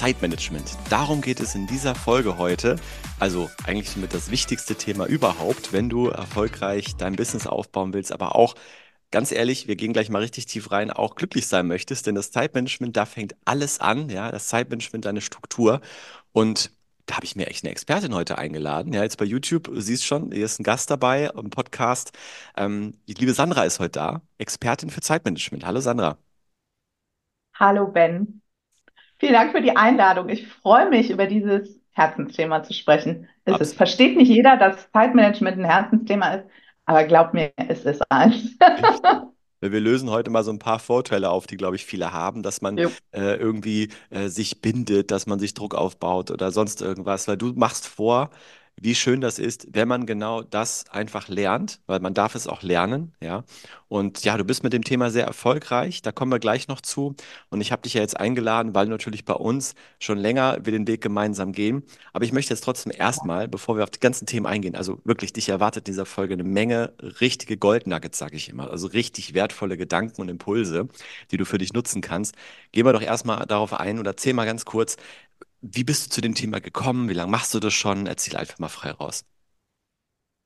Zeitmanagement. Darum geht es in dieser Folge heute. Also eigentlich somit das wichtigste Thema überhaupt, wenn du erfolgreich dein Business aufbauen willst, aber auch ganz ehrlich, wir gehen gleich mal richtig tief rein, auch glücklich sein möchtest, denn das Zeitmanagement, da fängt alles an, ja, das Zeitmanagement, deine Struktur und da habe ich mir echt eine Expertin heute eingeladen. Ja, jetzt bei YouTube, du siehst schon, hier ist ein Gast dabei im Podcast. Ähm, die liebe Sandra ist heute da, Expertin für Zeitmanagement. Hallo Sandra. Hallo Ben. Vielen Dank für die Einladung. Ich freue mich, über dieses Herzensthema zu sprechen. Es ist, versteht nicht jeder, dass Zeitmanagement ein Herzensthema ist, aber glaub mir, es ist eins. Wir lösen heute mal so ein paar Vorteile auf, die, glaube ich, viele haben, dass man äh, irgendwie äh, sich bindet, dass man sich Druck aufbaut oder sonst irgendwas, weil du machst vor, wie schön das ist, wenn man genau das einfach lernt, weil man darf es auch lernen, ja. Und ja, du bist mit dem Thema sehr erfolgreich, da kommen wir gleich noch zu. Und ich habe dich ja jetzt eingeladen, weil natürlich bei uns schon länger wir den Weg gemeinsam gehen. Aber ich möchte jetzt trotzdem erstmal, bevor wir auf die ganzen Themen eingehen, also wirklich, dich erwartet in dieser Folge eine Menge richtige Goldnuggets, sage ich immer, also richtig wertvolle Gedanken und Impulse, die du für dich nutzen kannst. Gehen wir doch erstmal darauf ein oder erzähl mal ganz kurz, wie bist du zu dem Thema gekommen? Wie lange machst du das schon? Erzähl einfach mal frei raus.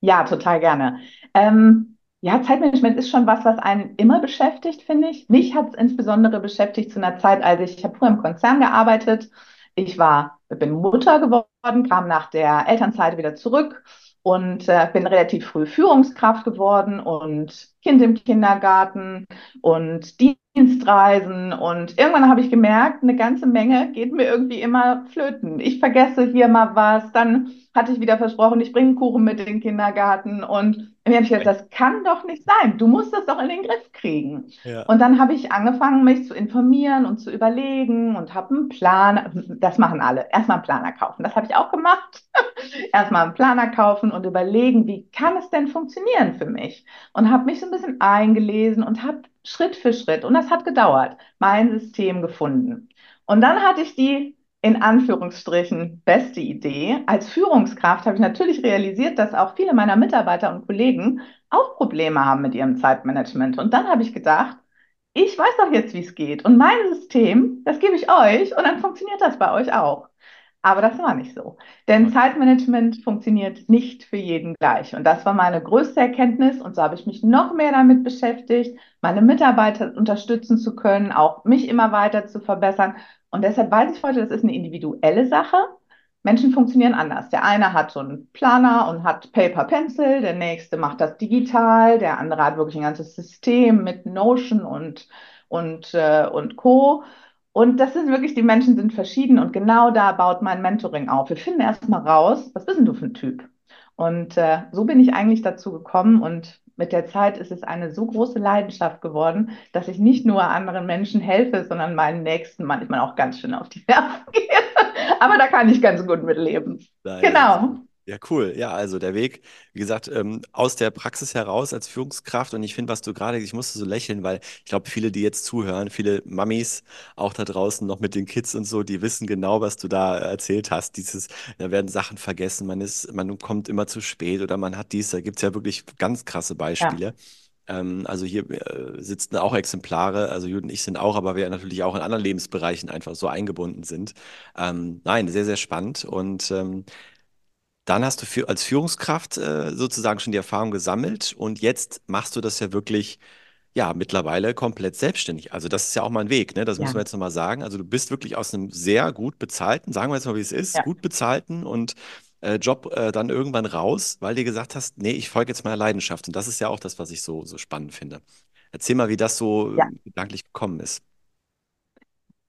Ja, total gerne. Ähm, ja, Zeitmanagement ist schon was, was einen immer beschäftigt, finde ich. Mich hat es insbesondere beschäftigt zu einer Zeit, als ich, ich habe früher im Konzern gearbeitet. Ich war, bin Mutter geworden, kam nach der Elternzeit wieder zurück und äh, bin relativ früh Führungskraft geworden und Kind im Kindergarten und Dienstreisen. Und irgendwann habe ich gemerkt, eine ganze Menge geht mir irgendwie immer flöten. Ich vergesse hier mal was, dann hatte ich wieder versprochen, ich bringe Kuchen mit in den Kindergarten. Und mir habe ich gedacht, das kann doch nicht sein. Du musst das doch in den Griff kriegen. Ja. Und dann habe ich angefangen, mich zu informieren und zu überlegen und habe einen Plan. Das machen alle. Erstmal einen Planer kaufen. Das habe ich auch gemacht. Erstmal einen Planer kaufen und überlegen, wie kann es denn funktionieren für mich? Und habe mich so bisschen eingelesen und habe Schritt für Schritt, und das hat gedauert, mein System gefunden. Und dann hatte ich die in Anführungsstrichen beste Idee. Als Führungskraft habe ich natürlich realisiert, dass auch viele meiner Mitarbeiter und Kollegen auch Probleme haben mit ihrem Zeitmanagement. Und dann habe ich gedacht, ich weiß doch jetzt, wie es geht. Und mein System, das gebe ich euch und dann funktioniert das bei euch auch. Aber das war nicht so. Denn Zeitmanagement funktioniert nicht für jeden gleich. Und das war meine größte Erkenntnis. Und so habe ich mich noch mehr damit beschäftigt, meine Mitarbeiter unterstützen zu können, auch mich immer weiter zu verbessern. Und deshalb weiß ich heute, das ist eine individuelle Sache. Menschen funktionieren anders. Der eine hat so einen Planer und hat Paper Pencil, der nächste macht das digital, der andere hat wirklich ein ganzes System mit Notion und, und, äh, und Co. Und das sind wirklich, die Menschen sind verschieden und genau da baut mein Mentoring auf. Wir finden erstmal raus, was bist denn du für ein Typ? Und äh, so bin ich eigentlich dazu gekommen und mit der Zeit ist es eine so große Leidenschaft geworden, dass ich nicht nur anderen Menschen helfe, sondern meinen Nächsten manchmal auch ganz schön auf die Nerven gehe. Aber da kann ich ganz gut mitleben. Nein, genau. Ja, cool. Ja, also der Weg, wie gesagt, ähm, aus der Praxis heraus als Führungskraft. Und ich finde, was du gerade, ich musste so lächeln, weil ich glaube, viele, die jetzt zuhören, viele Mamis auch da draußen noch mit den Kids und so, die wissen genau, was du da erzählt hast. Dieses, da werden Sachen vergessen, man ist, man kommt immer zu spät oder man hat dies, da gibt es ja wirklich ganz krasse Beispiele. Ja. Ähm, also hier äh, sitzen auch Exemplare, also Jude und ich sind auch, aber wir natürlich auch in anderen Lebensbereichen einfach so eingebunden sind. Ähm, nein, sehr, sehr spannend. Und ähm, dann hast du für, als Führungskraft äh, sozusagen schon die Erfahrung gesammelt und jetzt machst du das ja wirklich, ja, mittlerweile komplett selbstständig. Also das ist ja auch mal ein Weg, ne? Das ja. muss man jetzt nochmal sagen. Also du bist wirklich aus einem sehr gut bezahlten, sagen wir jetzt mal, wie es ist, ja. gut bezahlten und äh, Job äh, dann irgendwann raus, weil du gesagt hast, nee, ich folge jetzt meiner Leidenschaft. Und das ist ja auch das, was ich so, so spannend finde. Erzähl mal, wie das so ja. gedanklich gekommen ist.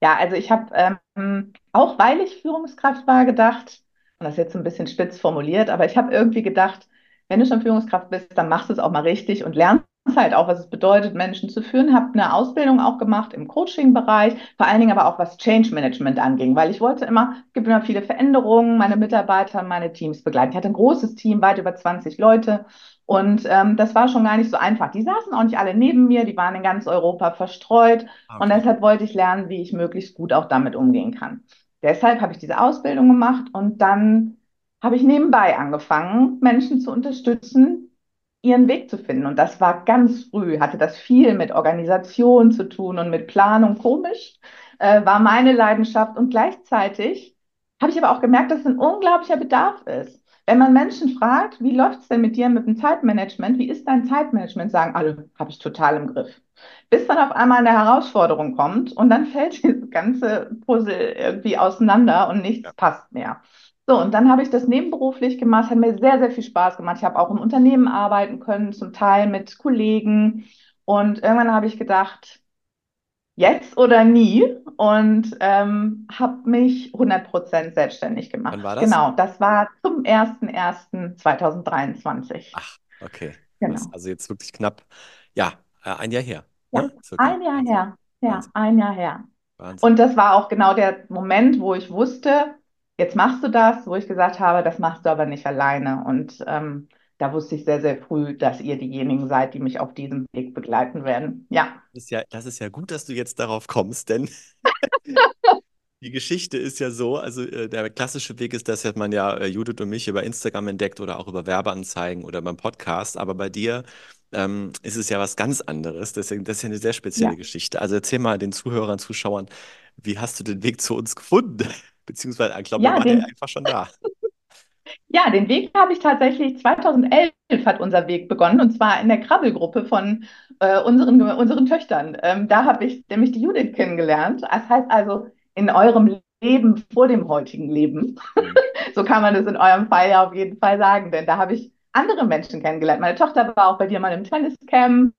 Ja, also ich habe ähm, auch, weil ich Führungskraft war, gedacht, das ist jetzt ein bisschen spitz formuliert, aber ich habe irgendwie gedacht, wenn du schon Führungskraft bist, dann machst du es auch mal richtig und lernst halt auch, was es bedeutet, Menschen zu führen, habe eine Ausbildung auch gemacht im Coaching-Bereich, vor allen Dingen aber auch was Change Management anging, weil ich wollte immer, es gibt immer viele Veränderungen, meine Mitarbeiter, meine Teams begleiten. Ich hatte ein großes Team, weit über 20 Leute und ähm, das war schon gar nicht so einfach. Die saßen auch nicht alle neben mir, die waren in ganz Europa verstreut Ah, und okay. deshalb wollte ich lernen, wie ich möglichst gut auch damit umgehen kann. Deshalb habe ich diese Ausbildung gemacht und dann habe ich nebenbei angefangen, Menschen zu unterstützen, ihren Weg zu finden. Und das war ganz früh, hatte das viel mit Organisation zu tun und mit Planung. Komisch, äh, war meine Leidenschaft. Und gleichzeitig habe ich aber auch gemerkt, dass es ein unglaublicher Bedarf ist. Wenn man Menschen fragt, wie läuft es denn mit dir mit dem Zeitmanagement? Wie ist dein Zeitmanagement? Sagen alle, habe ich total im Griff. Bis dann auf einmal eine Herausforderung kommt und dann fällt dieses ganze Puzzle irgendwie auseinander und nichts Ja. passt mehr. So, und dann habe ich das nebenberuflich gemacht, hat mir sehr, sehr viel Spaß gemacht. Ich habe auch im Unternehmen arbeiten können, zum Teil mit Kollegen. Und irgendwann habe ich gedacht, jetzt oder nie und ähm, habe mich 100% selbstständig Wann gemacht. war das? Genau, das war zum 01.01.2023. Ach, okay. Genau. Also jetzt wirklich knapp, ja, äh, ein Jahr her. Ja, Ne? Ein Jahr Wahnsinn. her. Ja, Wahnsinn. ein Jahr her. Wahnsinn. Und das war auch genau der Moment, wo ich wusste, jetzt machst du das, wo ich gesagt habe, das machst du aber nicht alleine. Und ähm, da wusste ich sehr, sehr früh, dass ihr diejenigen seid, die mich auf diesem Weg begleiten werden. Ja, Das ist ja, das ist ja gut, dass du jetzt darauf kommst, denn die Geschichte ist ja so, also äh, der klassische Weg ist, dass ja man ja äh, Judith und mich über Instagram entdeckt oder auch über Werbeanzeigen oder beim Podcast, aber bei dir ähm, ist es ja was ganz anderes. Deswegen, das ist ja eine sehr spezielle ja. Geschichte. Also erzähl mal den Zuhörern, Zuschauern, wie hast du den Weg zu uns gefunden? Beziehungsweise, ich glaube, Ja, war der den, einfach schon da. ja, den Weg habe ich tatsächlich 2011 hat unser Weg begonnen und zwar in der Krabbelgruppe von äh, unseren, unseren Töchtern. Ähm, da habe ich nämlich die Judith kennengelernt. Das heißt also in eurem Leben vor dem heutigen Leben. Mhm. So kann man es in eurem Fall ja auf jeden Fall sagen, denn da habe ich andere Menschen kennengelernt. Meine Tochter war auch bei dir mal im Tenniscamp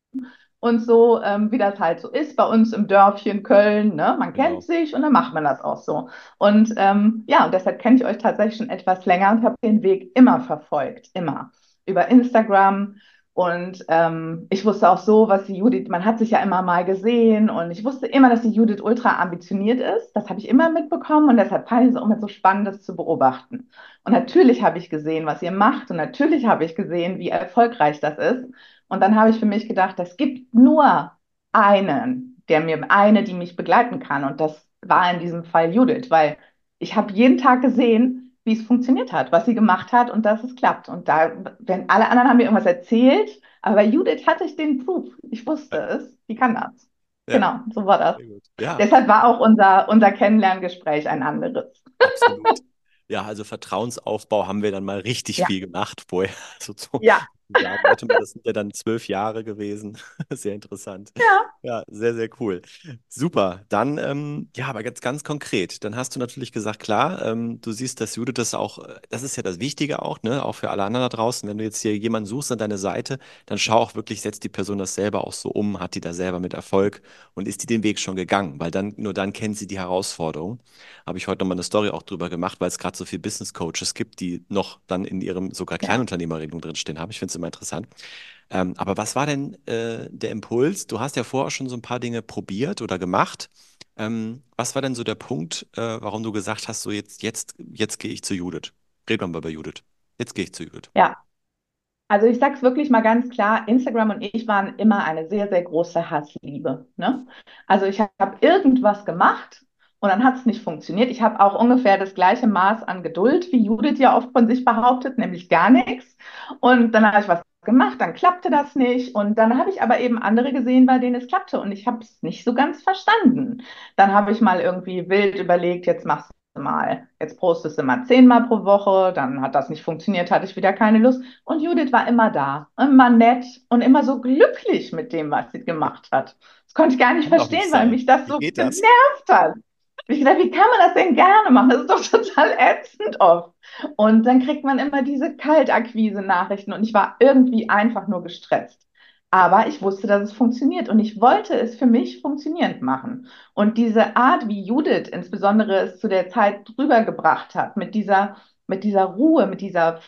und so, ähm, wie das halt so ist bei uns im Dörfchen Köln. Ne? Man Genau. kennt sich und dann macht man das auch so. Und ähm, ja, und deshalb kenne ich euch tatsächlich schon etwas länger und habe den Weg immer verfolgt, immer über Instagram. Und ähm, ich wusste auch so, was die Judith, man hat sich ja immer mal gesehen und ich wusste immer, dass die Judith ultra ambitioniert ist. Das habe ich immer mitbekommen und deshalb fand ich es auch immer so spannend, das zu beobachten. Und natürlich habe ich gesehen, was ihr macht und natürlich habe ich gesehen, wie erfolgreich das ist. Und dann habe ich für mich gedacht, es gibt nur einen, der mir, eine, die mich begleiten kann. Und das war in diesem Fall Judith, weil ich habe jeden Tag gesehen, wie es funktioniert hat, was sie gemacht hat und dass es klappt. Und da, wenn alle anderen haben mir irgendwas erzählt, aber bei Judith hatte ich den Proof. Ich wusste es, die kann das. Ja, Genau, so war das. Ja, Deshalb war auch unser, unser Kennenlerngespräch ein anderes. absolut. Ja, also Vertrauensaufbau haben wir dann mal richtig Ja, viel gemacht vorher. Also so ja, warte mal, das sind ja dann zwölf Jahre gewesen. Sehr interessant. ja, Ja, sehr, sehr cool. Super. Dann, ähm, ja, aber jetzt ganz konkret. Dann hast du natürlich gesagt, klar, ähm, du siehst, dass Judith das auch, äh, das ist ja das Wichtige auch, ne, auch für alle anderen da draußen. Wenn du jetzt hier jemanden suchst an deine Seite, dann schau auch wirklich, setzt die Person das selber auch so um, hat die da selber mit Erfolg und ist die den Weg schon gegangen, weil dann, nur dann kennt sie die Herausforderung. Habe ich heute nochmal eine Story auch drüber gemacht, weil es gerade so viele Business Coaches gibt, die noch dann in ihrem sogar. Kleinunternehmerregelung drinstehen haben. Ich finde es immer interessant. Ähm, aber was war denn äh, der Impuls? Du hast ja vorher schon so ein paar Dinge probiert oder gemacht. Ähm, was war denn so der Punkt, äh, warum du gesagt hast, so jetzt, jetzt, jetzt gehe ich zu Judith? Reden wir mal bei Judith. Jetzt gehe ich zu Judith. Ja. Also ich sage es wirklich mal ganz klar, Instagram und ich waren immer eine sehr, sehr große Hassliebe. Ne? Also ich habe irgendwas gemacht und dann hat es nicht funktioniert. Ich habe auch ungefähr das gleiche Maß an Geduld, wie Judith ja oft von sich behauptet, nämlich gar nichts. Und dann habe ich was gemacht, dann klappte das nicht. Und dann habe ich aber eben andere gesehen, bei denen es klappte. Und ich habe es nicht so ganz verstanden. Dann habe ich mal irgendwie wild überlegt, jetzt machst du mal, jetzt postest du mal zehnmal pro Woche. Dann hat das nicht funktioniert, hatte ich wieder keine Lust. Und Judith war immer da, immer nett und immer so glücklich mit dem, was sie gemacht hat. Das konnte ich gar nicht verstehen, weil mich das so genervt hat. Ich gedacht, wie kann man das denn gerne machen? Das ist doch total ätzend oft. Und dann kriegt man immer diese Kaltakquise-Nachrichten und ich war irgendwie einfach nur gestresst. Aber ich wusste, dass es funktioniert und ich wollte es für mich funktionierend machen. Und diese Art, wie Judith insbesondere es zu der Zeit rübergebracht hat, mit dieser mit dieser Ruhe, mit dieser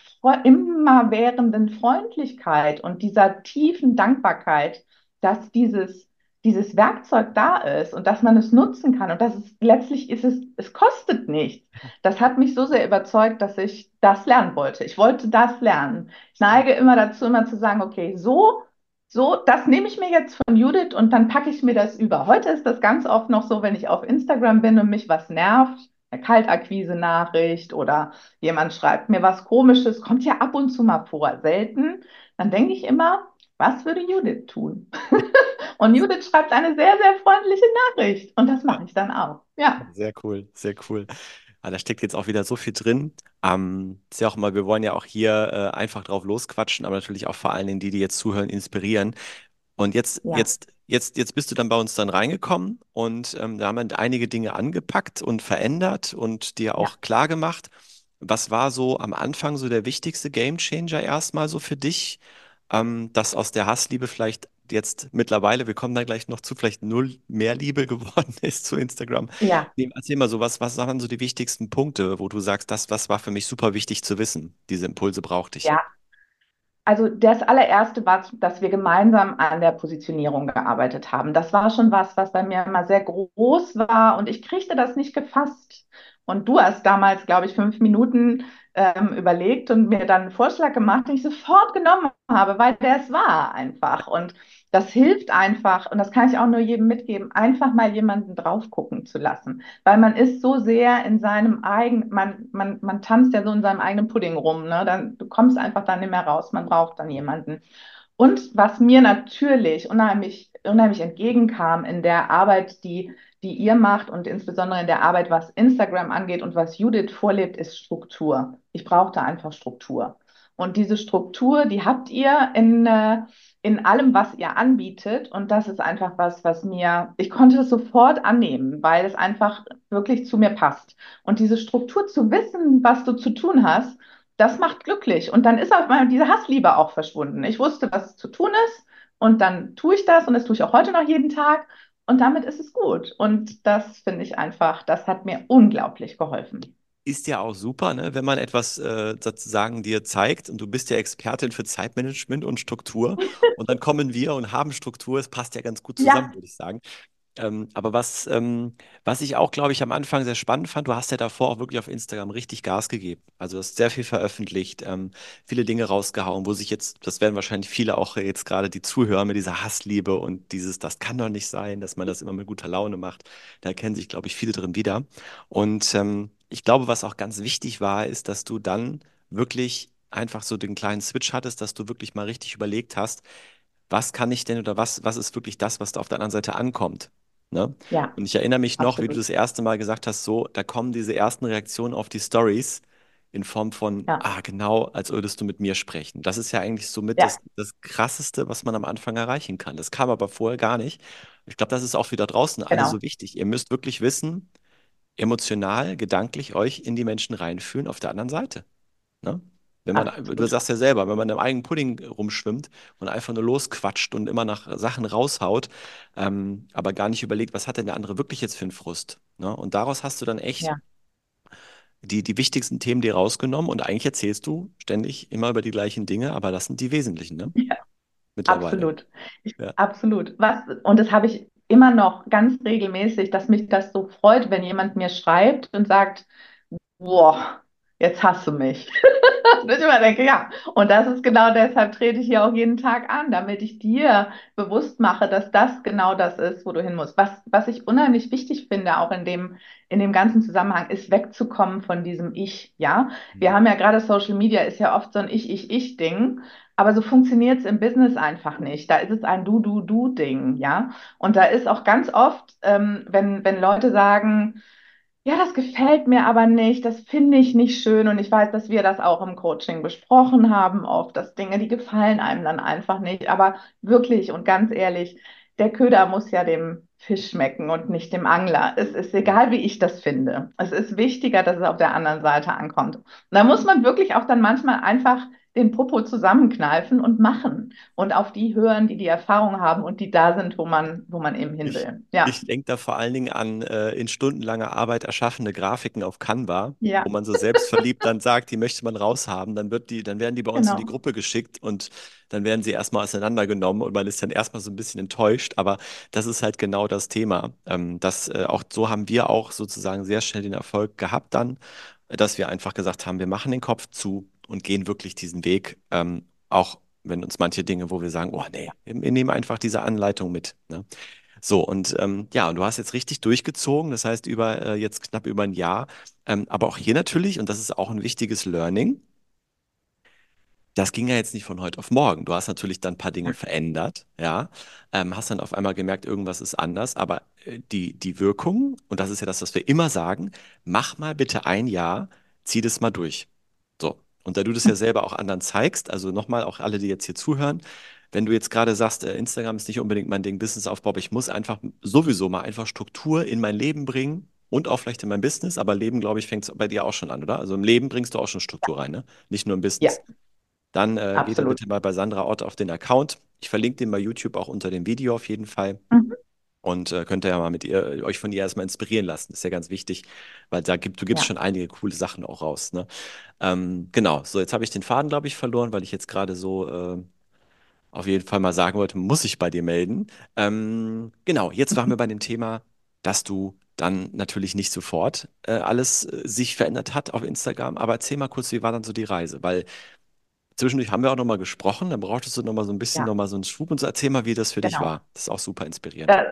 immerwährenden Freundlichkeit und dieser tiefen Dankbarkeit, dass dieses dieses Werkzeug da ist und dass man es nutzen kann und dass es letztlich ist es, es kostet nichts. Das hat mich so sehr überzeugt, dass ich das lernen wollte. Ich wollte das lernen. Ich neige immer dazu, immer zu sagen, okay, so, so, das nehme ich mir jetzt von Judith und dann packe ich mir das über. Heute ist das ganz oft noch so, wenn ich auf Instagram bin und mich was nervt, eine Kaltakquise-Nachricht oder jemand schreibt mir was Komisches, kommt ja ab und zu mal vor, selten, dann denke ich immer, was würde Judith tun? und Judith schreibt eine sehr, sehr freundliche Nachricht. Und das mache ich dann auch. Ja. Sehr cool, sehr cool. Ah, da steckt jetzt auch wieder so viel drin. Ähm, ist ja auch immer, wir wollen ja auch hier äh, einfach drauf losquatschen, aber natürlich auch vor allen Dingen die, die jetzt zuhören, inspirieren. Und jetzt, ja. jetzt, jetzt, jetzt bist du dann bei uns dann reingekommen und ähm, da haben wir einige Dinge angepackt und verändert und dir auch ja. klar gemacht. Was war so am Anfang so der wichtigste Gamechanger erstmal so für dich? Ähm, dass aus der Hassliebe vielleicht jetzt mittlerweile, wir kommen da gleich noch zu, vielleicht null mehr Liebe geworden ist zu Instagram. Ja. Erzähl mal so, was, was waren so die wichtigsten Punkte, wo du sagst, das, was war für mich super wichtig zu wissen? Diese Impulse brauchte ich. Ja. Also das allererste war, dass wir gemeinsam an der Positionierung gearbeitet haben. Das war schon was, was bei mir immer sehr groß war und ich kriegte das nicht gefasst. Und du hast damals, glaube ich, fünf Minuten ähm, überlegt und mir dann einen Vorschlag gemacht, den ich sofort genommen habe, weil der es war einfach. Und das hilft einfach, und das kann ich auch nur jedem mitgeben, einfach mal jemanden drauf gucken zu lassen. Weil man ist so sehr in seinem eigenen, man, man, man tanzt ja so in seinem eigenen Pudding rum, ne? Dann, du kommst einfach dann nicht mehr raus, man braucht dann jemanden. Und was mir natürlich unheimlich, unheimlich entgegenkam in der Arbeit, die die ihr macht und insbesondere in der Arbeit, was Instagram angeht und was Judith vorlebt, ist Struktur. Ich brauchte einfach Struktur. Und diese Struktur, die habt ihr in, äh, in allem, was ihr anbietet. Und das ist einfach was, was mir, ich konnte es sofort annehmen, weil es einfach wirklich zu mir passt. Und diese Struktur zu wissen, was du zu tun hast, das macht glücklich. Und dann ist auf einmal diese Hassliebe auch verschwunden. Ich wusste, was zu tun ist. Und dann tue ich das und das tue ich auch heute noch jeden Tag. Und damit ist es gut. Und das finde ich einfach, das hat mir unglaublich geholfen. Ist ja auch super, ne? wenn man etwas äh, sozusagen dir zeigt und du bist ja Expertin für Zeitmanagement und Struktur und dann kommen wir und haben Struktur, es passt ja ganz gut zusammen, ja. würde ich sagen. Ähm, aber was, ähm, was ich auch, glaube ich, am Anfang sehr spannend fand, du hast ja davor auch wirklich auf Instagram richtig Gas gegeben. Also du hast sehr viel veröffentlicht, ähm, viele Dinge rausgehauen, wo sich jetzt, das werden wahrscheinlich viele auch jetzt gerade, die zuhören mit dieser Hassliebe und dieses, das kann doch nicht sein, dass man das immer mit guter Laune macht. Da erkennen sich, glaube ich, viele drin wieder. Und ähm, ich glaube, was auch ganz wichtig war, ist, dass du dann wirklich einfach so den kleinen Switch hattest, dass du wirklich mal richtig überlegt hast, was kann ich denn oder was, was ist wirklich das, was da auf der anderen Seite ankommt? Ne? Ja, Und ich erinnere mich noch, wie du das erste Mal gesagt hast, so, da kommen diese ersten Reaktionen auf die Stories in Form von, Ja, ah, genau, als würdest du mit mir sprechen. Das ist ja eigentlich somit ja, das, das Krasseste, was man am Anfang erreichen kann. Das kam aber vorher gar nicht. Ich glaube, das ist auch wieder draußen alle genau. so wichtig. Ihr müsst wirklich wissen, emotional, gedanklich euch in die Menschen reinfühlen auf der anderen Seite. Ne? Wenn man, du sagst ja selber, wenn man im eigenen Pudding rumschwimmt und einfach nur losquatscht und immer nach Sachen raushaut, ähm, aber gar nicht überlegt, was hat denn der andere wirklich jetzt für einen Frust. Ne? Und daraus hast du dann echt Ja, die, die wichtigsten Themen dir rausgenommen und eigentlich erzählst du ständig immer über die gleichen Dinge, aber das sind die wesentlichen, ne? ja, absolut. Ja. absolut. Was, und das habe ich immer noch ganz regelmäßig, dass mich das so freut, wenn jemand mir schreibt und sagt, boah, jetzt hast du mich. Und ich immer denke, ja, und das ist genau deshalb trete ich hier auch jeden Tag an, damit ich dir bewusst mache, dass das genau das ist, wo du hin musst. Was, was ich unheimlich wichtig finde, auch in dem, in dem ganzen Zusammenhang, ist wegzukommen von diesem Ich, ja. Wir Mhm. haben ja gerade Social Media ist ja oft so ein Ich, Ich, Ich-Ding, aber so funktioniert es im Business einfach nicht. Da ist es ein Du, Du, Du-Ding, ja. Und da ist auch ganz oft, ähm, wenn, wenn Leute sagen, ja, das gefällt mir aber nicht, das finde ich nicht schön und ich weiß, dass wir das auch im Coaching besprochen haben, oft, dass Dinge, die gefallen einem dann einfach nicht. Aber wirklich und ganz ehrlich, der Köder muss ja dem Fisch schmecken und nicht dem Angler. Es ist egal, wie ich das finde. Es ist wichtiger, dass es auf der anderen Seite ankommt. Und da muss man wirklich auch dann manchmal einfach den Popo zusammenkneifen und machen und auf die hören, die die Erfahrung haben und die da sind, wo man, wo man eben hin will. Ja. Ich denke da vor allen Dingen an äh, in stundenlanger Arbeit erschaffene Grafiken auf Canva, ja. wo man so selbstverliebt dann sagt, die möchte man raushaben, dann wird die, dann werden die bei uns genau. in die Gruppe geschickt und dann werden sie erstmal auseinandergenommen und man ist dann erstmal so ein bisschen enttäuscht, aber das ist halt genau das Thema. Ähm, das, äh, auch so haben wir auch sozusagen sehr schnell den Erfolg gehabt dann, dass wir einfach gesagt haben, wir machen den Kopf zu und gehen wirklich diesen Weg, ähm, auch wenn uns manche Dinge, wo wir sagen, oh nee, wir nehmen einfach diese Anleitung mit. Ne? So, und ähm, ja, und du hast jetzt richtig durchgezogen, das heißt über äh, jetzt knapp über ein Jahr. Ähm, aber auch hier natürlich, und das ist auch ein wichtiges Learning, das ging ja jetzt nicht von heute auf morgen. Du hast natürlich dann ein paar Dinge verändert, ja, ähm, hast dann auf einmal gemerkt, irgendwas ist anders, aber äh, die, die Wirkung, und das ist ja das, was wir immer sagen, mach mal bitte ein Jahr, zieh das mal durch. Und da du das ja selber auch anderen zeigst, also nochmal auch alle, die jetzt hier zuhören, wenn du jetzt gerade sagst, äh, Instagram ist nicht unbedingt mein Ding, Businessaufbau, aber ich muss einfach sowieso mal einfach Struktur in mein Leben bringen und auch vielleicht in mein Business, aber Leben, glaube ich, fängt es bei dir auch schon an, oder? Also im Leben bringst du auch schon Struktur rein, ne? Nicht nur im Business. Ja. Dann äh, geht bitte mal bei Sandra Ott auf den Account. Ich verlinke den bei YouTube auch unter dem Video auf jeden Fall. Mhm. Und äh, könnt ihr ja mal mit ihr, euch von ihr erstmal inspirieren lassen. Das ist ja ganz wichtig, weil da gibt, du gibst ja. schon einige coole Sachen auch raus. Ne? Ähm, genau, so jetzt habe ich den Faden, glaube ich, verloren, weil ich jetzt gerade so äh, auf jeden Fall mal sagen wollte, muss ich bei dir melden. Ähm, genau, jetzt waren wir bei dem Thema, dass du dann natürlich nicht sofort äh, alles äh, sich verändert hat auf Instagram. Aber erzähl mal kurz, wie war dann so die Reise? Weil zwischendurch haben wir auch nochmal gesprochen, dann brauchtest du nochmal so ein bisschen ja. nochmal so einen Schwub und so erzähl mal, wie das für genau. dich war. Das ist auch super inspirierend. Äh,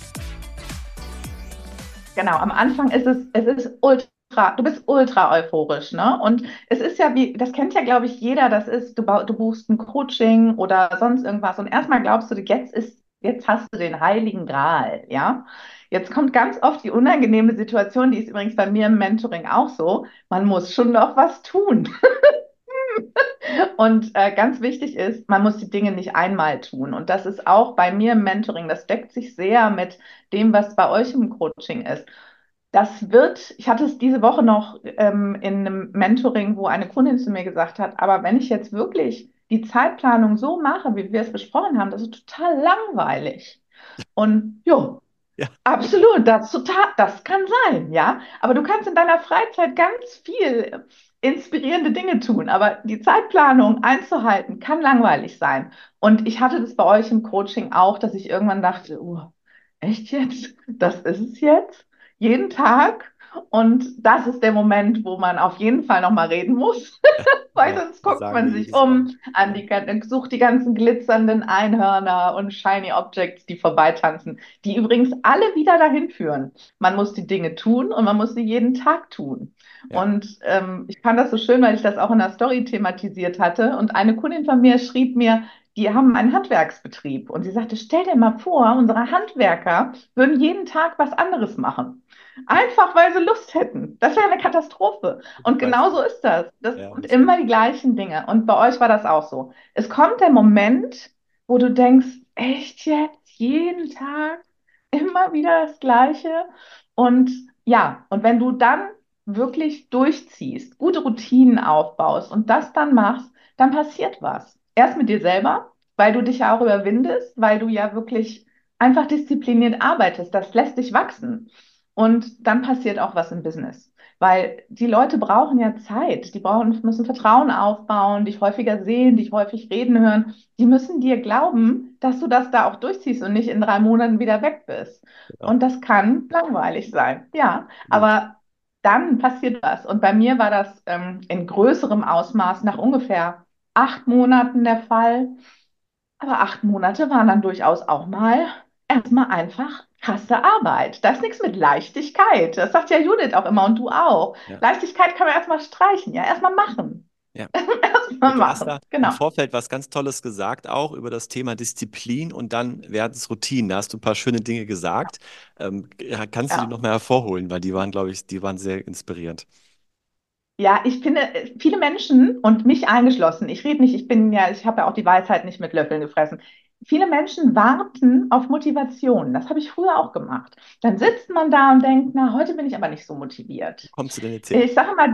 Genau, am Anfang ist es, es ist ultra, du bist ultra euphorisch, ne? Und es ist ja wie, das kennt ja, glaube ich, jeder, das ist, du, du buchst ein Coaching oder sonst irgendwas und erstmal glaubst du, jetzt ist, jetzt hast du den heiligen Gral, ja? Jetzt kommt ganz oft die unangenehme Situation, die ist übrigens bei mir im Mentoring auch so, man muss schon noch was tun. Und äh, ganz wichtig ist, man muss die Dinge nicht einmal tun. Und das ist auch bei mir im Mentoring, das deckt sich sehr mit dem, was bei euch im Coaching ist. Das wird, ich hatte es diese Woche noch ähm, in einem Mentoring, wo eine Kundin zu mir gesagt hat, aber wenn ich jetzt wirklich die Zeitplanung so mache, wie wir es besprochen haben, das ist total langweilig. Und jo, ja. absolut, das, total, das kann sein, ja. Aber du kannst in deiner Freizeit ganz viel inspirierende Dinge tun, aber die Zeitplanung einzuhalten kann langweilig sein. Und ich hatte das bei euch im Coaching auch, dass ich irgendwann dachte, oh, echt jetzt? Das ist es jetzt? Jeden Tag? Und das ist der Moment, wo man auf jeden Fall nochmal reden muss, weil sonst guckt man sich um, an die, sucht die ganzen glitzernden Einhörner und Shiny Objects, die vorbeitanzen, die übrigens alle wieder dahin führen. Man muss die Dinge tun und man muss sie jeden Tag tun. Ja. Und ähm, ich fand das so schön, weil ich das auch in der Story thematisiert hatte. Und eine Kundin von mir schrieb mir, die haben einen Handwerksbetrieb. Und sie sagte, stell dir mal vor, unsere Handwerker würden jeden Tag was anderes machen. Einfach weil sie Lust hätten. Das wäre eine Katastrophe. Und genau so ist das. Das ja, sind immer die gleichen Dinge. Und bei euch war das auch so. Es kommt der Moment, wo du denkst, echt jetzt, jeden Tag, immer wieder das Gleiche. Und ja, und wenn du dann wirklich durchziehst, gute Routinen aufbaust und das dann machst, dann passiert was. Erst mit dir selber, weil du dich ja auch überwindest, weil du ja wirklich einfach diszipliniert arbeitest. Das lässt dich wachsen. Und dann passiert auch was im Business. Weil die Leute brauchen ja Zeit. Die brauchen, müssen Vertrauen aufbauen, dich häufiger sehen, dich häufig reden hören. Die müssen dir glauben, dass du das da auch durchziehst und nicht in drei Monaten wieder weg bist. Ja. Und das kann langweilig sein. Ja, aber dann passiert was. Und bei mir war das ähm, in größerem Ausmaß nach ungefähr acht Monaten der Fall. Aber acht Monate waren dann durchaus auch mal erstmal einfach krasse Arbeit. Da ist nichts mit Leichtigkeit. Das sagt ja Judith auch immer und du auch. Ja. Leichtigkeit kann man erstmal streichen, ja, erstmal machen. Ja. Erstmal du hast machen. da im Genau. Vorfeld was ganz Tolles gesagt, auch über das Thema Disziplin und dann werden es Routinen. Da hast du ein paar schöne Dinge gesagt. Ähm, kannst du die Ja. noch mal hervorholen, weil die waren, glaube ich, die waren sehr inspirierend. Ja, ich finde, äh, viele Menschen und mich eingeschlossen, ich rede nicht, ich bin ja, ich habe ja auch die Weisheit nicht mit Löffeln gefressen. Viele Menschen warten auf Motivation. Das habe ich früher auch gemacht. Dann sitzt man da und denkt, na, heute bin ich aber nicht so motiviert. kommst du denn jetzt her? Ich sage mal,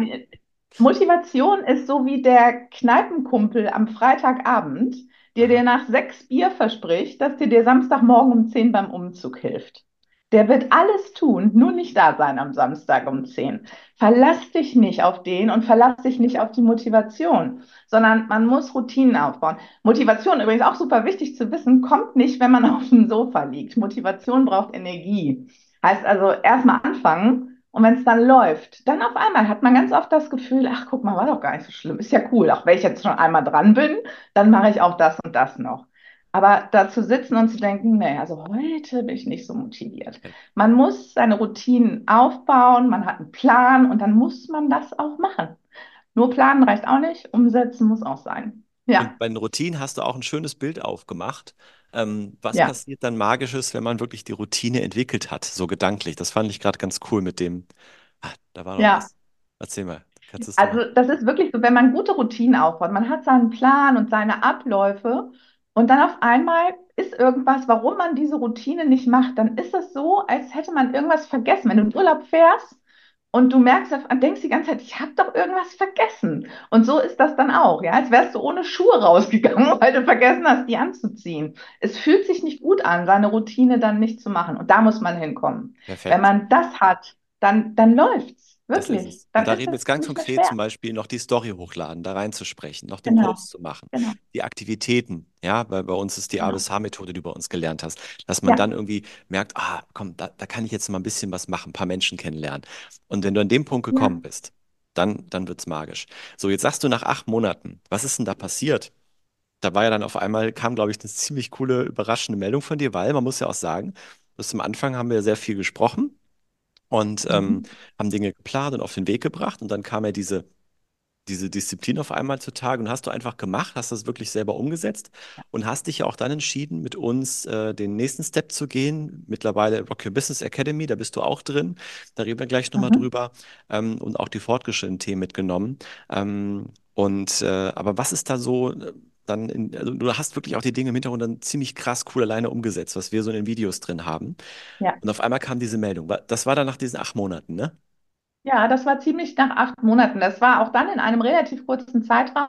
Motivation ist so wie der Kneipenkumpel am Freitagabend, der dir nach sechs Bier verspricht, dass dir der Samstagmorgen um zehn beim Umzug hilft. Der wird alles tun, nur nicht da sein am Samstag um zehn. Verlass dich nicht auf den und verlass dich nicht auf die Motivation, sondern man muss Routinen aufbauen. Motivation übrigens auch super wichtig zu wissen, kommt nicht, wenn man auf dem Sofa liegt. Motivation braucht Energie. Heißt also erstmal anfangen und wenn es dann läuft, dann auf einmal hat man ganz oft das Gefühl, ach guck mal, war doch gar nicht so schlimm, ist ja cool. Auch wenn ich jetzt schon einmal dran bin, dann mache ich auch das und das noch. Aber da zu sitzen und zu denken, nee, also heute bin ich nicht so motiviert. Man muss seine Routinen aufbauen, man hat einen Plan und dann muss man das auch machen. Nur planen reicht auch nicht, umsetzen muss auch sein. Ja, Und bei den Routinen hast du auch ein schönes Bild aufgemacht. Ähm, was ja, passiert dann Magisches, wenn man wirklich die Routine entwickelt hat, so gedanklich? Das fand ich gerade ganz cool mit dem. Ah, da war noch ja. was. Erzähl mal, Also das ist wirklich so, wenn man gute Routinen aufbaut, man hat seinen Plan und seine Abläufe und dann auf einmal ist irgendwas, warum man diese Routine nicht macht, dann ist es so, als hätte man irgendwas vergessen. Wenn du in Urlaub fährst und du merkst, denkst die ganze Zeit, ich habe doch irgendwas vergessen. Und so ist das dann auch, ja, als wärst du ohne Schuhe rausgegangen, weil du vergessen hast, die anzuziehen. Es fühlt sich nicht gut an, seine Routine dann nicht zu machen. Und da muss man hinkommen. Wenn Perfekt. man das hat, dann, dann läuft's. Wirklich. es. Und da reden wir es jetzt ganz konkret schwer. zum Beispiel noch die Story hochladen, da reinzusprechen, noch den Genau, Post zu machen, genau, die Aktivitäten, ja, weil bei uns ist die genau. ABSH-Methode, die du bei uns gelernt hast, dass man Ja, dann irgendwie merkt, ah, komm, da, da kann ich jetzt mal ein bisschen was machen, ein paar Menschen kennenlernen. Und wenn du an dem Punkt ja. gekommen bist, dann, dann wird's magisch. So, jetzt sagst du nach acht Monaten, was ist denn da passiert? Da war ja dann auf einmal, kam, glaube ich, eine ziemlich coole, überraschende Meldung von dir, weil man muss ja auch sagen, bis zum Anfang haben wir ja sehr viel gesprochen und ähm, Mhm. haben Dinge geplant und auf den Weg gebracht. Und dann kam ja diese, diese Disziplin auf einmal zutage und hast du einfach gemacht, hast das wirklich selber umgesetzt und hast dich ja auch dann entschieden, mit uns äh, den nächsten Step zu gehen. Mittlerweile Rock Your Business Academy, da bist du auch drin. Da reden wir gleich nochmal Mhm. drüber ähm, und auch die fortgeschrittenen Themen mitgenommen. Ähm, und äh, aber was ist da so? Dann in, also du hast wirklich auch die Dinge im Hintergrund dann ziemlich krass cool alleine umgesetzt, was wir so in den Videos drin haben. Ja. Und auf einmal kam diese Meldung. Das war dann nach diesen acht Monaten, ne? Ja, das war ziemlich nach acht Monaten. Das war auch dann in einem relativ kurzen Zeitraum,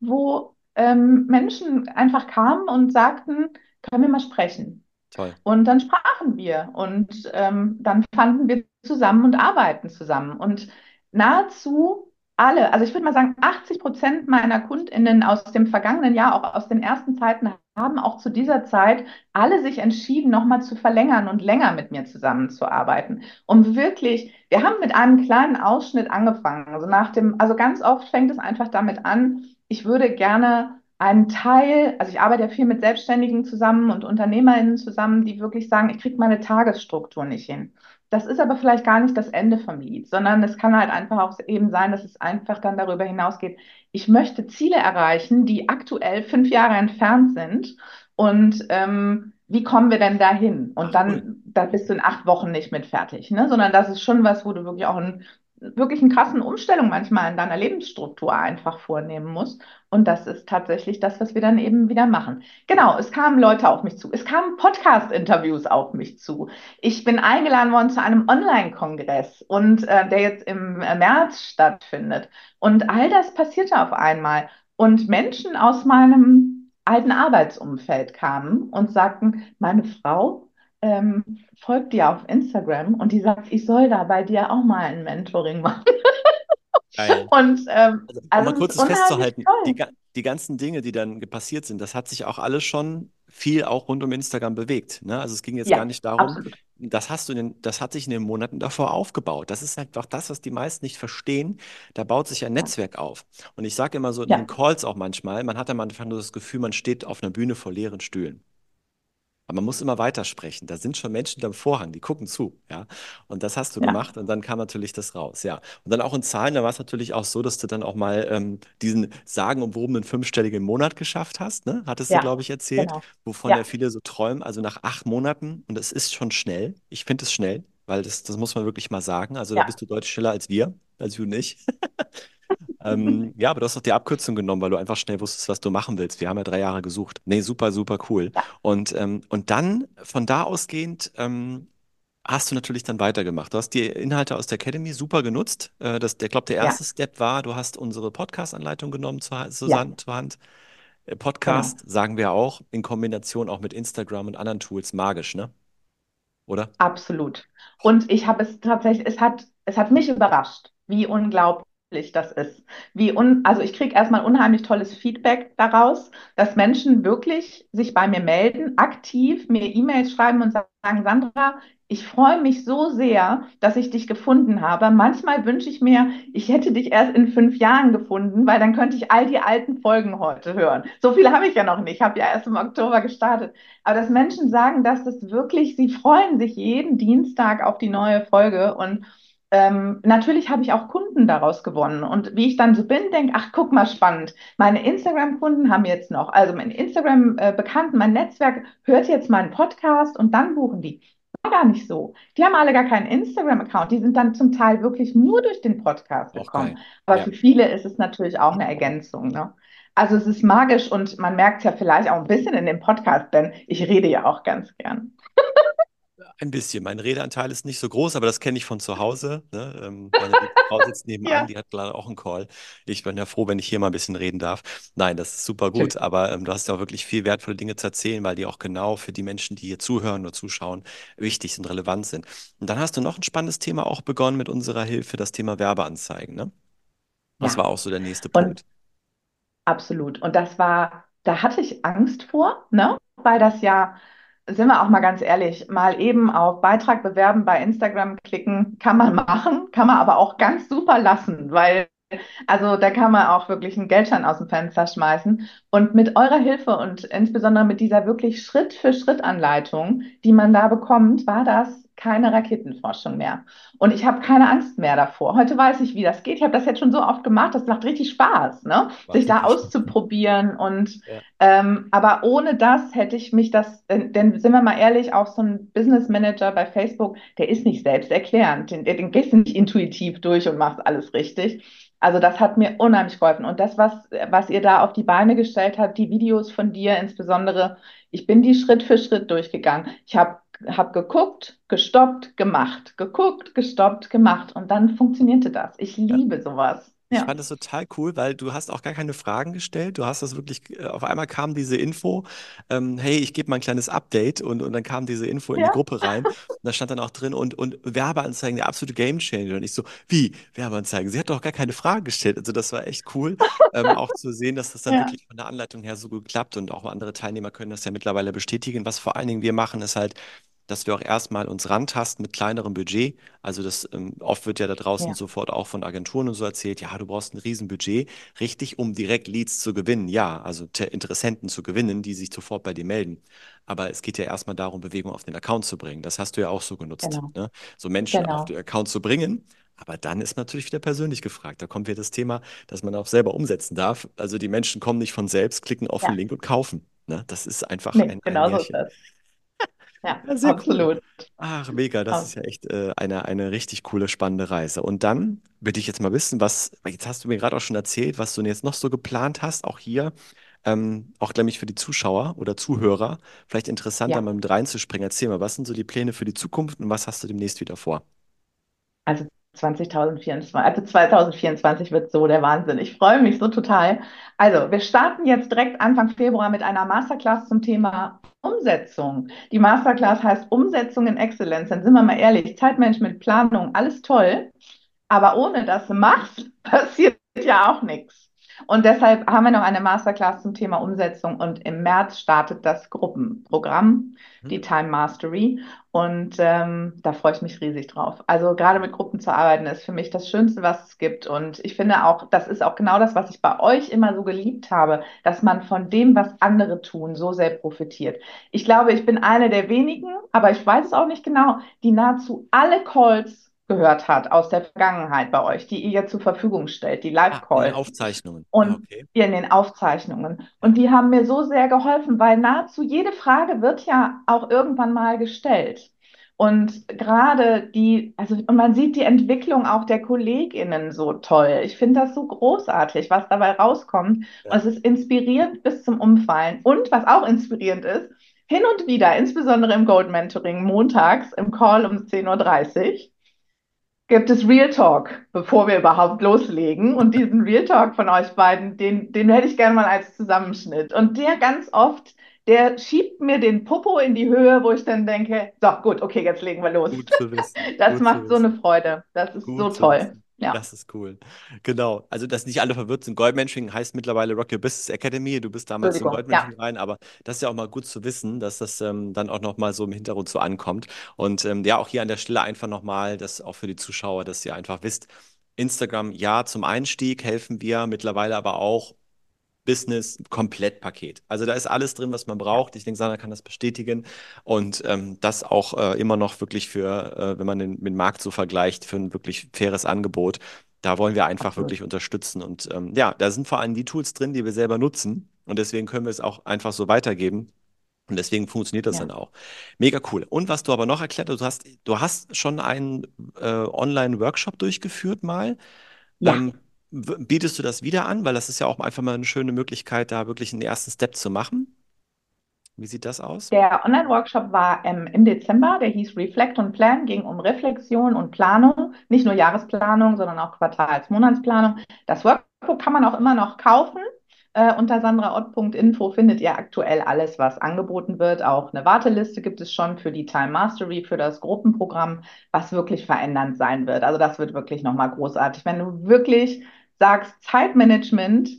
wo ähm, Menschen einfach kamen und sagten, können wir mal sprechen? Toll. Und dann sprachen wir und ähm, dann fanden wir zusammen und arbeiten zusammen. Und nahezu alle, also ich würde mal sagen, 80 Prozent meiner KundInnen aus dem vergangenen Jahr, auch aus den ersten Zeiten, haben auch zu dieser Zeit alle sich entschieden, nochmal zu verlängern und länger mit mir zusammenzuarbeiten. Um wirklich, wir haben mit einem kleinen Ausschnitt angefangen. Also nach dem, also ganz oft fängt es einfach damit an, ich würde gerne einen Teil, also ich arbeite ja viel mit Selbstständigen zusammen und UnternehmerInnen zusammen, die wirklich sagen, ich kriege meine Tagesstruktur nicht hin. Das ist aber vielleicht gar nicht das Ende vom Lied, sondern es kann halt einfach auch eben sein, dass es einfach dann darüber hinausgeht. Ich möchte Ziele erreichen, die aktuell fünf Jahre entfernt sind. Und ähm, wie kommen wir denn dahin? Und Ach, cool. dann, da bist du in acht Wochen nicht mit fertig, ne? Sondern das ist schon was, wo du wirklich auch einen, wirklich einen krassen Umstellung manchmal in deiner Lebensstruktur einfach vornehmen musst. Und das ist tatsächlich das, was wir dann eben wieder machen. Genau, es kamen Leute auf mich zu. Es kamen Podcast-Interviews auf mich zu. Ich bin eingeladen worden zu einem Online-Kongress und äh, der jetzt im März stattfindet. Und all das passierte auf einmal. Und Menschen aus meinem alten Arbeitsumfeld kamen und sagten, meine Frau ähm, folgt dir auf Instagram und die sagt, ich soll da bei dir auch mal ein Mentoring machen. Geil. Und ähm, Also, um also mal kurz festzuhalten, die, die ganzen Dinge, die dann passiert sind, das hat sich auch alles schon viel auch rund um Instagram bewegt. Ne? Also es ging jetzt gar Ja, nicht darum, absolut. das hast du den, das hat sich in den Monaten davor aufgebaut. Das ist halt einfach das, was die meisten nicht verstehen. Da baut sich ein Netzwerk auf. Und ich sage immer so in ja, den Calls auch manchmal, man hat am Anfang nur das Gefühl, man steht auf einer Bühne vor leeren Stühlen. Aber man muss immer weitersprechen. Da sind schon Menschen am Vorhang, die gucken zu, ja. Und das hast du Ja, gemacht und dann kam natürlich das raus, ja. Und dann auch in Zahlen, da war es natürlich auch so, dass du dann auch mal ähm, diesen sagenumwobenen fünfstelligen Monat geschafft hast, ne? Hattest du, ja, glaube ich, erzählt, genau. wovon ja viele so träumen. Also nach acht Monaten, und das ist schon schnell. Ich finde es schnell, weil das, das muss man wirklich mal sagen. Also da bist du deutlich schneller als wir, als du nicht. Ähm, ja, aber du hast doch die Abkürzung genommen, weil du einfach schnell wusstest, was du machen willst. Wir haben ja drei Jahre gesucht. Nee, super, super cool. Ja, Und, ähm, und dann, von da ausgehend, ähm, hast du natürlich dann weitergemacht. Du hast die Inhalte aus der Academy super genutzt. Äh, das, der, glaube der ja, erste Step war, du hast unsere Podcast-Anleitung genommen zur, zur, ja, Hand- zur Hand. Äh, genau. Podcast, sagen wir auch, in Kombination auch mit Instagram und anderen Tools, magisch, ne? Oder? Absolut. Und ich habe es tatsächlich, es hat, es hat mich überrascht, wie unglaublich das ist. Wie un, also ich kriege erstmal unheimlich tolles Feedback daraus, dass Menschen wirklich sich bei mir melden, aktiv mir E-Mails schreiben und sagen, Sandra, ich freue mich so sehr, dass ich dich gefunden habe. Manchmal wünsche ich mir, ich hätte dich erst in fünf Jahren gefunden, weil dann könnte ich all die alten Folgen heute hören. So viele habe ich ja noch nicht. Ich habe ja erst im Oktober gestartet. Aber dass Menschen sagen, dass das wirklich, sie freuen sich jeden Dienstag auf die neue Folge und ähm, natürlich habe ich auch Kunden daraus gewonnen. Und wie ich dann so bin, denke, ach, guck mal, spannend. Meine Instagram-Kunden haben jetzt noch, also mein Instagram-Bekannten, mein Netzwerk hört jetzt meinen Podcast und dann buchen die. War gar nicht so. Die haben alle gar keinen Instagram-Account. Die sind dann zum Teil wirklich nur durch den Podcast gekommen. geil. Aber Ja. für viele ist es natürlich auch eine Ergänzung, ne? Also es ist magisch und man merkt es ja vielleicht auch ein bisschen in dem Podcast, denn ich rede ja auch ganz gern. Ein bisschen. Mein Redeanteil ist nicht so groß, aber das kenne ich von zu Hause. Ne? Ähm, meine Frau sitzt nebenan, Ja, die hat gerade auch einen Call. Ich bin ja froh, wenn ich hier mal ein bisschen reden darf. Nein, das ist super gut, aber ähm, du hast ja auch wirklich viel wertvolle Dinge zu erzählen, weil die auch genau für die Menschen, die hier zuhören oder zuschauen, wichtig und relevant sind. Und dann hast du noch ein spannendes Thema auch begonnen mit unserer Hilfe, das Thema Werbeanzeigen, ne? Das war Ja. auch so der nächste Und Punkt. Absolut. Und das war, da hatte ich Angst vor, ne? Weil das ja, sind wir auch mal ganz ehrlich, mal eben auf Beitrag bewerben bei Instagram klicken, kann man machen, kann man aber auch ganz super lassen, weil also da kann man auch wirklich einen Geldschein aus dem Fenster schmeißen. Und mit eurer Hilfe und insbesondere mit dieser wirklich Schritt-für-Schritt-Anleitung, die man da bekommt, war das keine Raketenforschung mehr. Und ich habe keine Angst mehr davor. Heute weiß ich, wie das geht. Ich habe das jetzt schon so oft gemacht. Das macht richtig Spaß, ne? Sich da auszuprobieren. Und Ja. ähm, aber ohne das hätte ich mich das, denn, denn sind wir mal ehrlich, auch so ein Business Manager bei Facebook, der ist nicht selbsterklärend. Den, den gehst du nicht intuitiv durch und machst alles richtig. Also das hat mir unheimlich geholfen. Und das, was, was ihr da auf die Beine gestellt habt, die Videos von dir insbesondere, ich bin die Schritt für Schritt durchgegangen. Ich habe hab geguckt, gestoppt, gemacht, geguckt, gestoppt, gemacht. Und dann funktionierte das. Ich Ja. liebe sowas. Ich Ja, fand das total cool, weil du hast auch gar keine Fragen gestellt. Du hast das wirklich, äh, auf einmal kam diese Info, ähm, hey, ich gebe mal ein kleines Update und, und dann kam diese Info in die ja, Gruppe rein und da stand dann auch drin und, und Werbeanzeigen, der absolute Gamechanger. Und ich so, wie, Werbeanzeigen? Sie hat doch gar keine Fragen gestellt. Also das war echt cool, ähm, auch zu sehen, dass das dann ja, wirklich von der Anleitung her so gut klappt und auch andere Teilnehmer können das ja mittlerweile bestätigen. Was vor allen Dingen wir machen, ist halt, dass wir auch erstmal uns rantasten mit kleinerem Budget. Also das ähm, oft wird ja da draußen ja, sofort auch von Agenturen und so erzählt, ja, du brauchst ein Riesenbudget, richtig, um direkt Leads zu gewinnen. Ja, also Te- Interessenten zu gewinnen, die sich sofort bei dir melden. Aber es geht ja erstmal darum, Bewegung auf den Account zu bringen. Das hast du ja auch so genutzt, genau, ne? So Menschen auf den genau. Account zu bringen. Aber dann ist natürlich wieder persönlich gefragt. Da kommt wieder das Thema, dass man auch selber umsetzen darf. Also die Menschen kommen nicht von selbst, klicken auf den Ja, Link und kaufen. Ne? Das ist einfach nee, ein, ein genau so Märchen. das. Ja, sehr cool. absolut. Ach, mega, das ist ja echt äh, eine, eine richtig coole, spannende Reise. Und dann würde ich jetzt mal wissen, was, jetzt hast du mir gerade auch schon erzählt, was du jetzt noch so geplant hast, auch hier, ähm, auch nämlich für die Zuschauer oder Zuhörer, vielleicht interessant, da Ja. mal mit reinzuspringen. Erzähl mal, was sind so die Pläne für die Zukunft und was hast du demnächst wieder vor? Also 2024, also 2024 wird so der Wahnsinn. Ich freue mich so total. Also, wir starten jetzt direkt Anfang Februar mit einer Masterclass zum Thema Umsetzung. Die Masterclass heißt Umsetzung in Exzellenz. Dann sind wir mal ehrlich, Zeitmanagement, Planung, alles toll. Aber ohne dass du machst, passiert ja auch nichts. Und deshalb haben wir noch eine Masterclass zum Thema Umsetzung und im März startet das Gruppenprogramm, die mhm. Time Mastery. Und ähm, da freue ich mich riesig drauf. Also gerade mit Gruppen zu arbeiten ist für mich das Schönste, was es gibt. Und ich finde auch, das ist auch genau das, was ich bei euch immer so geliebt habe, dass man von dem, was andere tun, so sehr profitiert. Ich glaube, ich bin eine der wenigen, aber ich weiß es auch nicht genau, die nahezu alle Calls gehört hat aus der Vergangenheit bei euch, die ihr jetzt zur Verfügung stellt, die Live-Calls. in den Aufzeichnungen. Und okay. in den Aufzeichnungen. Und die haben mir so sehr geholfen, weil nahezu jede Frage wird ja auch irgendwann mal gestellt. Und gerade die, also und man sieht die Entwicklung auch der KollegInnen so toll. Ich finde das so großartig, was dabei rauskommt. Ja. Und es ist inspirierend bis zum Umfallen. Und was auch inspirierend ist, hin und wieder, insbesondere im Gold Mentoring, montags im Call um 10.30 Uhr, gibt es Real Talk, bevor wir überhaupt loslegen. Und diesen Real Talk von euch beiden, den, den hätte ich gerne mal als Zusammenschnitt. Und der ganz oft, der schiebt mir den Popo in die Höhe, wo ich dann denke, so gut, okay, jetzt legen wir los. Das Gut macht so eine Freude. Das ist Gut so toll. Ja. Das ist cool. Genau. Also, dass nicht alle verwirrt sind. Goldmensching heißt mittlerweile Rock Your Business Academy. Du bist damals zum Goldmensching ja. rein, aber das ist ja auch mal gut zu wissen, dass das ähm, dann auch nochmal so im Hintergrund so ankommt. Und ähm, ja, auch hier an der Stelle einfach nochmal, dass auch für die Zuschauer, dass ihr einfach wisst, Instagram, ja, zum Einstieg helfen wir mittlerweile aber auch Business Komplettpaket. Also da ist alles drin, was man braucht. Ich denke, Sandra kann das bestätigen. Und ähm, das auch äh, immer noch wirklich für, äh, wenn man den, den Markt so vergleicht, für ein wirklich faires Angebot. Da wollen wir einfach Absolut. wirklich unterstützen. Und ähm, ja, da sind vor allem die Tools drin, die wir selber nutzen. Und deswegen können wir es auch einfach so weitergeben. Und deswegen funktioniert das ja. dann auch. Mega cool. Und was du aber noch erklärt hast, du hast, du hast schon einen äh, Online-Workshop durchgeführt mal. Ja. Ähm, bietest du das wieder an? Weil das ist ja auch einfach mal eine schöne Möglichkeit, da wirklich einen ersten Step zu machen. Wie sieht das aus? Der Online-Workshop war ähm, im Dezember, der hieß Reflect und Plan, ging um Reflexion und Planung, nicht nur Jahresplanung, sondern auch Quartals-, Monatsplanung. Das Workbook kann man auch immer noch kaufen. Äh, unter sandraott.info findet ihr aktuell alles, was angeboten wird. Auch eine Warteliste gibt es schon für die Time Mastery, für das Gruppenprogramm, was wirklich verändernd sein wird. Also das wird wirklich nochmal großartig. Wenn du wirklich sagst, Zeitmanagement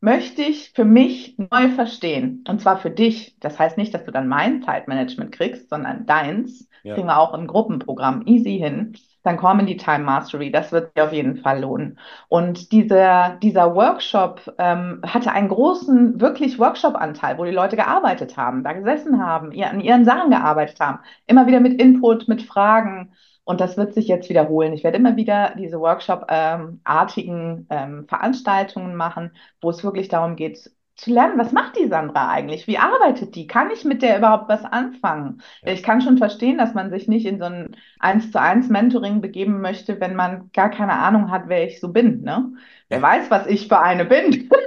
möchte ich für mich neu verstehen. Und zwar für dich. Das heißt nicht, dass du dann mein Zeitmanagement kriegst, sondern deins. Ja. Kriegen wir auch im Gruppenprogramm easy hin. Dann komm in die Time Mastery. Das wird sich auf jeden Fall lohnen. Und dieser, dieser Workshop ähm, hatte einen großen, wirklich Workshop-Anteil, wo die Leute gearbeitet haben, da gesessen haben, ihr, an ihren Sachen gearbeitet haben. Immer wieder mit Input, mit Fragen. Und das wird sich jetzt wiederholen. Ich werde immer wieder diese Workshop-artigen ähm, Veranstaltungen machen, wo es wirklich darum geht, zu lernen, was macht die Sandra eigentlich? Wie arbeitet die? Kann ich mit der überhaupt was anfangen? Ja. Ich kann schon verstehen, dass man sich nicht in so ein eins zu eins Mentoring begeben möchte, wenn man gar keine Ahnung hat, wer ich so bin. Ne? Wer weiß, was ich für eine bin.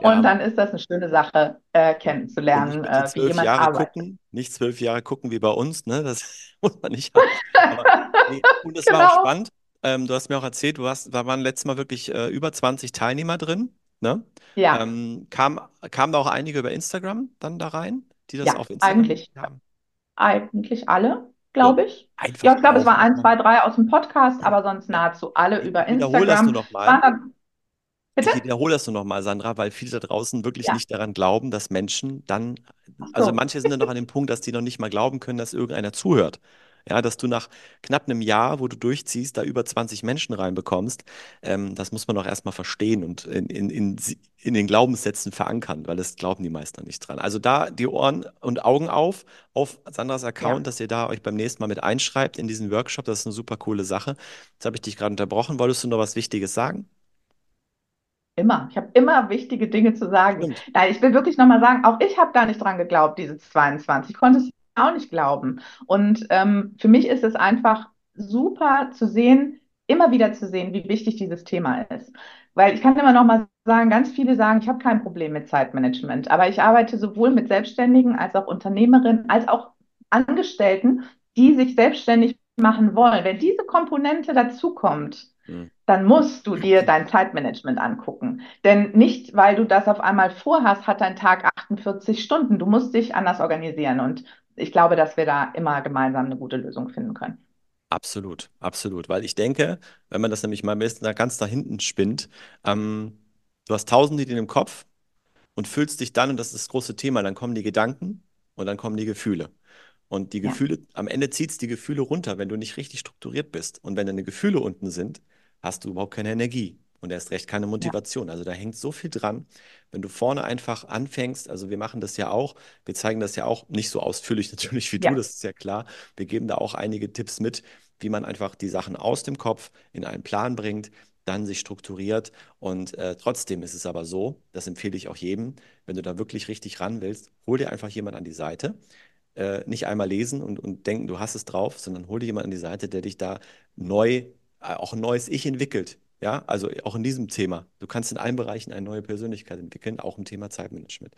Ja. Und dann ist das eine schöne Sache, äh, kennenzulernen, äh, wie jemand Jahre arbeitet. Gucken, nicht zwölf Jahre gucken wie bei uns, ne? Das muss man nicht haben. Aber, nee, und das genau. war auch genau. spannend. Ähm, du hast mir auch erzählt, du hast, da waren letztes Mal wirklich äh, über 20 Teilnehmer drin. Ne? Ja. Ähm, kam, kamen da auch einige über Instagram dann da rein, die das ja, auf Instagram eigentlich, haben? Eigentlich alle, glaube ich. Einfach ja, ich glaube, es waren ein, zwei, drei aus dem Podcast, ja. aber sonst nahezu alle über Instagram. Wiederhol das du noch mal. Bitte? Ich wiederhole das nur noch mal, Sandra, weil viele da draußen wirklich ja. nicht daran glauben, dass Menschen dann, also manche sind dann noch an dem Punkt, dass die noch nicht mal glauben können, dass irgendeiner zuhört. Ja, dass du nach knapp einem Jahr, wo du durchziehst, da über 20 Menschen reinbekommst, ähm, das muss man doch erstmal verstehen und in, in, in, in den Glaubenssätzen verankern, weil das glauben die meisten nicht dran. Also da die Ohren und Augen auf, auf Sandras Account, ja. dass ihr da euch beim nächsten Mal mit einschreibt in diesen Workshop. Das ist eine super coole Sache. Jetzt habe ich dich gerade unterbrochen. Wolltest du noch was Wichtiges sagen? Immer. Ich habe immer wichtige Dinge zu sagen. Nein, ich will wirklich nochmal sagen, auch ich habe gar nicht dran geglaubt, diese 22. Ich konnte es auch nicht glauben. Und ähm, für mich ist es einfach super zu sehen, immer wieder zu sehen, wie wichtig dieses Thema ist. Weil ich kann immer noch mal sagen, ganz viele sagen, ich habe kein Problem mit Zeitmanagement, aber ich arbeite sowohl mit Selbstständigen als auch Unternehmerinnen als auch Angestellten, die sich selbstständig machen wollen. Wenn diese Komponente dazukommt, hm. dann musst du dir dein Zeitmanagement angucken. Denn nicht, weil du das auf einmal vorhast, hat dein Tag 48 Stunden. Du musst dich anders organisieren. Und ich glaube, dass wir da immer gemeinsam eine gute Lösung finden können. Absolut, absolut. Weil ich denke, wenn man das nämlich mal ganz da hinten spinnt, ähm, Du hast tausend Ideen im Kopf und fühlst dich dann, und das ist das große Thema, dann kommen die Gedanken und dann kommen die Gefühle. Und die Ja, Gefühle, am Ende zieht es die Gefühle runter, wenn du nicht richtig strukturiert bist. Und wenn deine Gefühle unten sind, hast du überhaupt keine Energie und erst recht keine ja, Motivation. Also da hängt so viel dran. Wenn du vorne einfach anfängst, also wir machen das ja auch, wir zeigen das ja auch nicht so ausführlich natürlich wie du, ja, das ist ja klar. Wir geben da auch einige Tipps mit, wie man einfach die Sachen aus dem Kopf in einen Plan bringt, dann sich strukturiert. Und äh, trotzdem ist es aber so, das empfehle ich auch jedem, wenn du da wirklich richtig ran willst, hol dir einfach jemand an die Seite äh, nicht einmal lesen und, und denken, du hast es drauf, sondern hol dir jemanden an die Seite, der dich da neu, äh, auch ein neues Ich entwickelt. Ja, also auch in diesem Thema. Du kannst in allen Bereichen eine neue Persönlichkeit entwickeln, auch im Thema Zeitmanagement.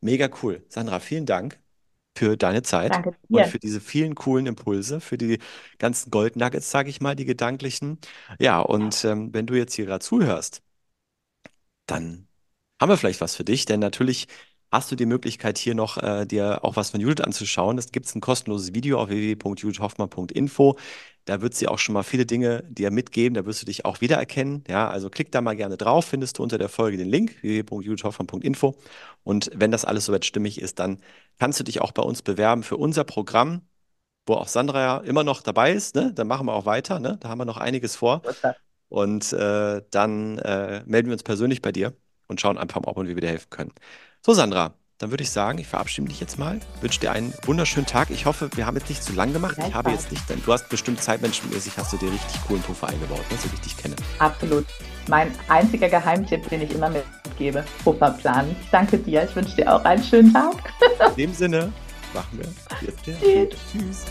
Mega cool. Sandra, vielen Dank für deine Zeit danke und für diese vielen coolen Impulse, für die ganzen Goldnuggets, sage ich mal, die gedanklichen. Ja, und ähm, wenn du jetzt hier gerade zuhörst, dann haben wir vielleicht was für dich, denn natürlich hast du die Möglichkeit, hier noch äh, dir auch was von Judith anzuschauen. Es gibt ein kostenloses Video auf www.judithhoffmann.info. Da wird sie auch schon mal viele Dinge dir mitgeben, da wirst du dich auch wiedererkennen. Ja, also klick da mal gerne drauf, findest du unter der Folge den Link www.judithhoffmann.info. Und wenn das alles soweit stimmig ist, dann kannst du dich auch bei uns bewerben für unser Programm, wo auch Sandra ja immer noch dabei ist. Ne? Da machen wir auch weiter. Ne? Da haben wir noch einiges vor. Und äh, dann äh, melden wir uns persönlich bei dir und schauen einfach mal, ob und wie wir dir helfen können. So, Sandra, dann würde ich sagen, ich verabschiede dich jetzt mal, wünsche dir einen wunderschönen Tag. Ich hoffe, wir haben jetzt nicht zu lang gemacht. Ich habe jetzt nicht, denn du hast bestimmt zeitmenschenmäßig, hast du dir richtig coolen Puffer eingebaut, ne, so wie ich dich kenne. Absolut. Mein einziger Geheimtipp, den ich immer mitgebe, Pufferplan. Ich danke dir. Ich wünsche dir auch einen schönen Tag. In dem Sinne, machen wir jetzt den Tschüss. Tschüss.